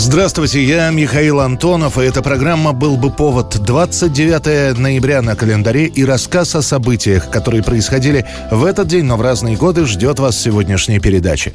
Здравствуйте, я Михаил Антонов, и эта программа «Был бы повод» 29 ноября на календаре и рассказ о событиях, которые происходили в этот день, но в разные годы, ждет вас сегодняшней передачи.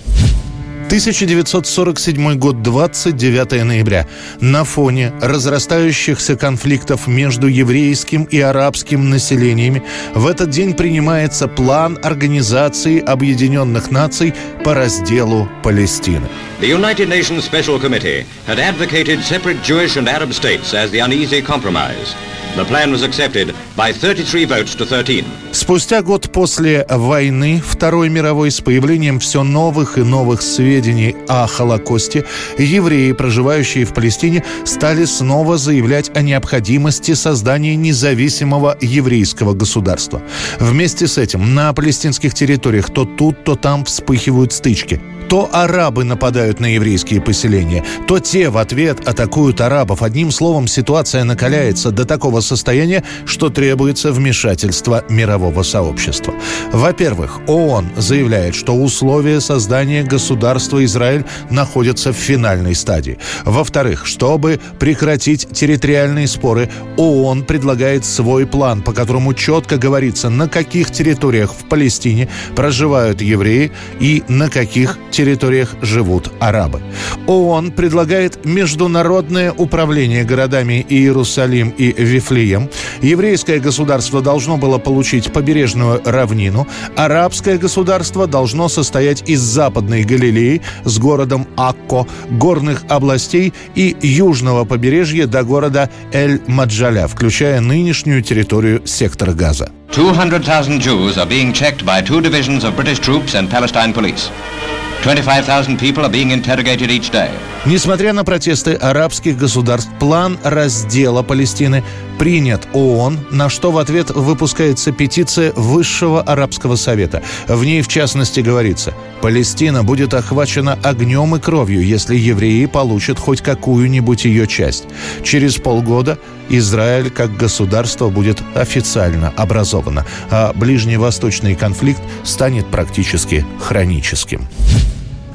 1947 год, 29 ноября. На фоне разрастающихся конфликтов между еврейским и арабским населениями в этот день принимается план Организации Объединенных Наций по разделу Палестины. The United Nations Special Committee had advocated separate Jewish and Arab states as the uneasy compromise. The plan was accepted by 33 votes to 13. Спустя год после войны Второй мировой с появлением все новых и новых сведений о Холокосте, евреи, проживающие в Палестине, стали снова заявлять о необходимости создания независимого еврейского государства. Вместе с этим на палестинских территориях то тут, то там вспыхивают стычки. То арабы нападают на еврейские поселения, то те в ответ атакуют арабов. Одним словом, ситуация накаляется до такого состояния, что требуется вмешательство мирового сообщества. Во-первых, ООН заявляет, что условия создания государства Израиль находятся в финальной стадии. Во-вторых, чтобы прекратить территориальные споры, ООН предлагает свой план, по которому четко говорится, на каких территориях в Палестине проживают евреи и на каких территориях живут арабы. ООН предлагает международное управление городами Иерусалим и Вифлеем. Еврейское государство должно было получить побережную равнину. Арабское государство должно состоять из Западной Галилеи с городом Акко, горных областей и южного побережья до города Эль-Маджаля, включая нынешнюю территорию сектора Газа. 200,000 Jews are being checked by two divisions of British troops and Palestine police. 25,000 people are being interrogated each day. Несмотря на протесты арабских государств, план раздела Палестины принят ООН, на что в ответ выпускается петиция Высшего Арабского Совета. В ней, в частности, говорится, Палестина будет охвачена огнем и кровью, если евреи получат хоть какую-нибудь ее часть. Через полгода Израиль как государство будет официально образовано, а ближневосточный конфликт станет практически хроническим.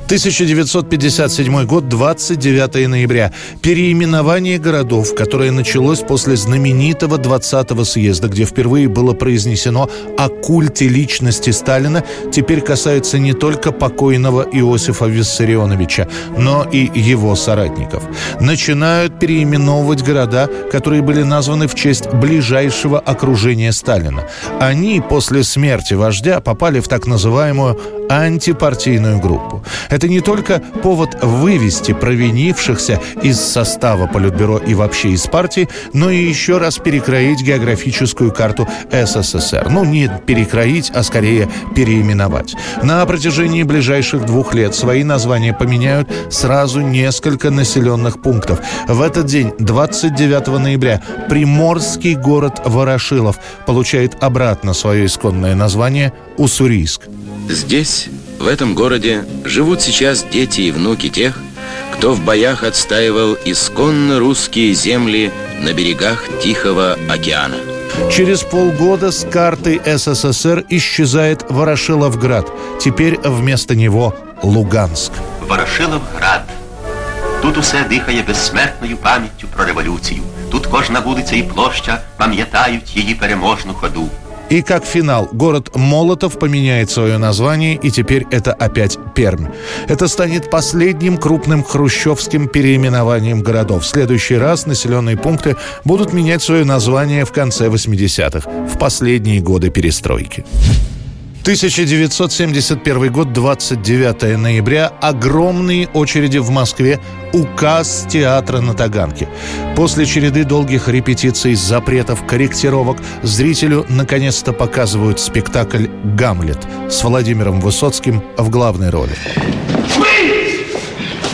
1957 год, 29 ноября. Переименование городов, которое началось после знаменитого 20-го съезда, где впервые было произнесено о культе личности Сталина, теперь касается не только покойного Иосифа Виссарионовича, но и его соратников. Начинают переименовывать города, которые были названы в честь ближайшего окружения Сталина. Они после смерти вождя попали в так называемую антипартийную группу. Это не только повод вывести провинившихся из состава Политбюро и вообще из партии, но и еще раз перекроить географическую карту СССР. Ну, не перекроить, а скорее переименовать. На протяжении ближайших двух лет свои названия поменяют сразу несколько населенных пунктов. В этот день, 29 ноября, приморский город Ворошилов получает обратно свое исконное название Уссурийск. Здесь, в этом городе, живут сейчас дети и внуки тех, кто в боях отстаивал исконно русские земли на берегах Тихого океана. Через полгода с карты СССР исчезает Ворошиловград. Теперь вместо него Луганск. Ворошиловград. Тут усе дихає безсмертною пам'яттю про революцію. Тут кожна вулиця і площа пам'ятають її переможну ходу. И как финал, город Молотов поменяет свое название, и теперь это опять Пермь. Это станет последним крупным хрущевским переименованием городов. В следующий раз населенные пункты будут менять свое название в конце 80-х, в последние годы перестройки. 1971 год, 29 ноября. Огромные очереди в Москве. Указ театра на Таганке. После череды долгих репетиций, запретов, корректировок зрителю наконец-то показывают спектакль «Гамлет» с Владимиром Высоцким в главной роли. Быть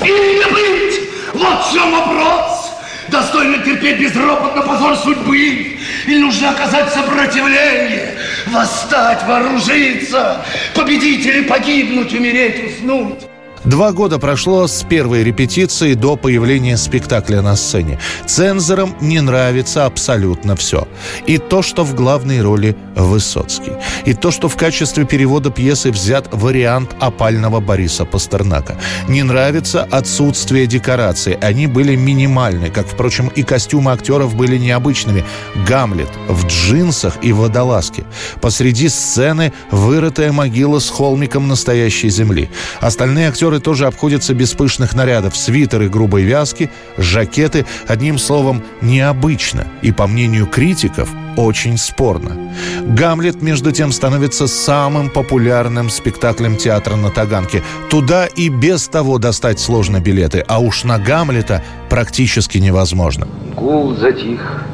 или не быть? Вот в чем вопрос. Достойно терпеть безропотно позор судьбы. Или нужно оказать сопротивление, восстать, вооружиться, победить или погибнуть, умереть, уснуть? Два года прошло с первой репетиции до появления спектакля на сцене. Цензорам не нравится абсолютно все. И то, что в главной роли Высоцкий. И то, что в качестве перевода пьесы взят вариант опального Бориса Пастернака. Не нравится отсутствие декораций. Они были минимальны, как, впрочем, и костюмы актеров были необычными. Гамлет в джинсах и водолазке. Посреди сцены вырытая могила с холмиком настоящей земли. Остальные актеры актеры тоже обходятся без пышных нарядов. Свитеры грубой вязки, жакеты. Одним словом, необычно. И, по мнению критиков, очень спорно. «Гамлет», между тем, становится самым популярным спектаклем театра на Таганке. Туда и без того достать сложно билеты, а уж на «Гамлета» практически невозможно. Гул затих.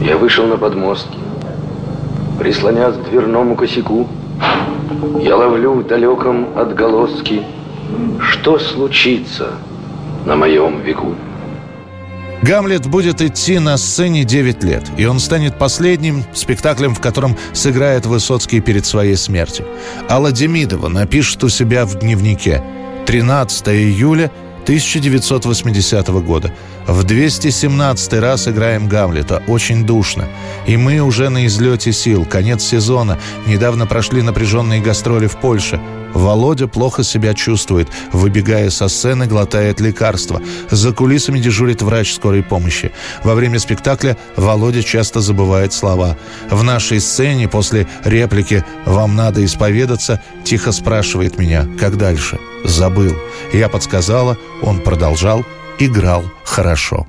Я вышел на подмостки, прислонясь к дверному косяку. Я ловлю в далеком отголоски, что случится на моем веку. Гамлет будет идти на сцене 9 лет, и он станет последним спектаклем, в котором сыграет Высоцкий перед своей смертью. Алла Демидова напишет у себя в дневнике 13 июля 1980 года. В 217 раз играем Гамлета. Очень душно. И мы уже на излете сил. Конец сезона. Недавно прошли напряженные гастроли в Польше. Володя плохо себя чувствует. Выбегая со сцены, глотает лекарства. За кулисами дежурит врач скорой помощи. Во время спектакля Володя часто забывает слова. В нашей сцене после реплики «Вам надо исповедаться» тихо спрашивает меня «Как дальше?» Забыл. Я подсказала, он продолжал, играл хорошо.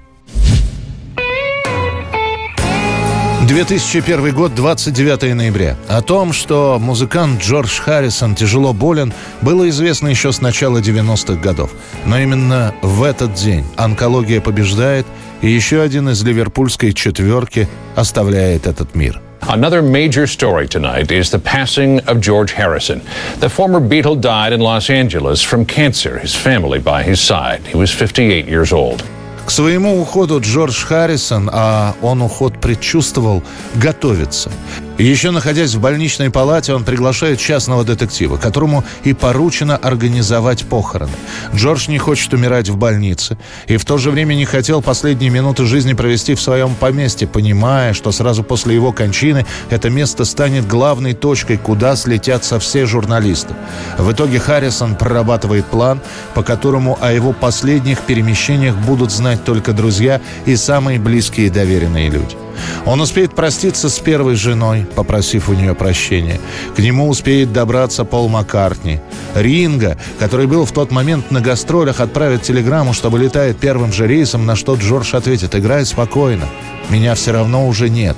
2001 год, 29 ноября. О том, что музыкант Джордж Харрисон тяжело болен, было известно еще с начала 90-х годов. Но именно в этот день онкология побеждает, и еще один из ливерпульской четверки оставляет этот мир – Another major story tonight is the passing of George Harrison. The former Beatle died in Los Angeles from cancer, his family by his side. He was 58 years old. К своему уходу Джордж Харрисон, а он уход предчувствовал, готовится. Еще находясь в больничной палате, он приглашает частного детектива, которому и поручено организовать похороны. Джордж не хочет умирать в больнице и в то же время не хотел последние минуты жизни провести в своем поместье, понимая, что сразу после его кончины это место станет главной точкой, куда слетятся все журналисты. В итоге Харрисон прорабатывает план, по которому о его последних перемещениях будут знать только друзья и самые близкие и доверенные люди. Он успеет проститься с первой женой, попросив у нее прощения. К нему успеет добраться Пол Маккартни. Ринга, который был в тот момент на гастролях, отправит телеграмму, чтобы летает первым же рейсом, на что Джордж ответит «Играй спокойно, меня все равно уже нет».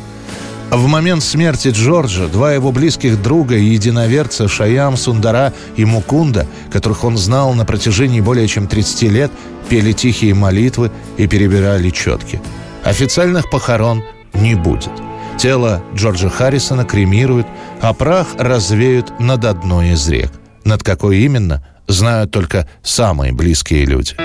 В момент смерти Джорджа два его близких друга и единоверца Шаям, Сундара и Мукунда, которых он знал на протяжении более чем 30 лет, пели тихие молитвы и перебирали четки. Официальных похорон не будет. Тело Джорджа Харрисона кремируют, а прах развеют над одной из рек. Над какой именно, знают только самые близкие люди.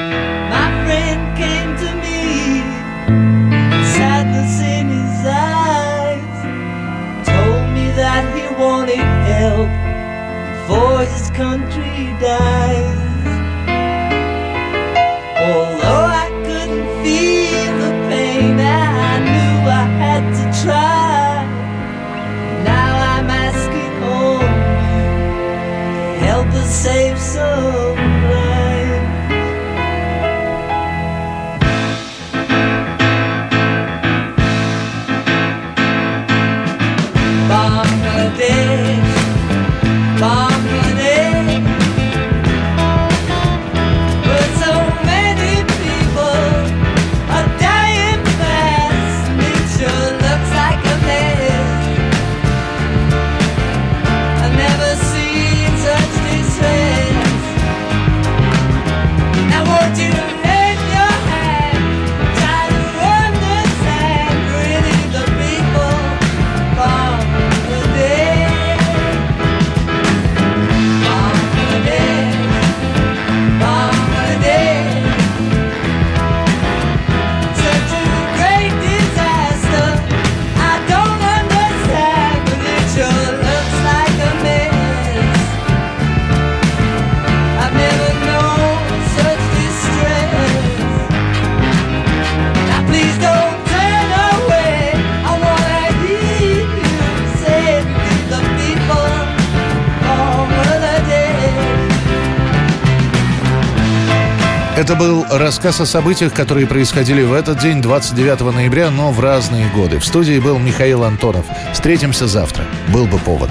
Это был рассказ о событиях, которые происходили в этот день, 29 ноября, но в разные годы. В студии был Михаил Антонов. Встретимся завтра. Был бы повод.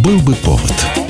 Был бы повод.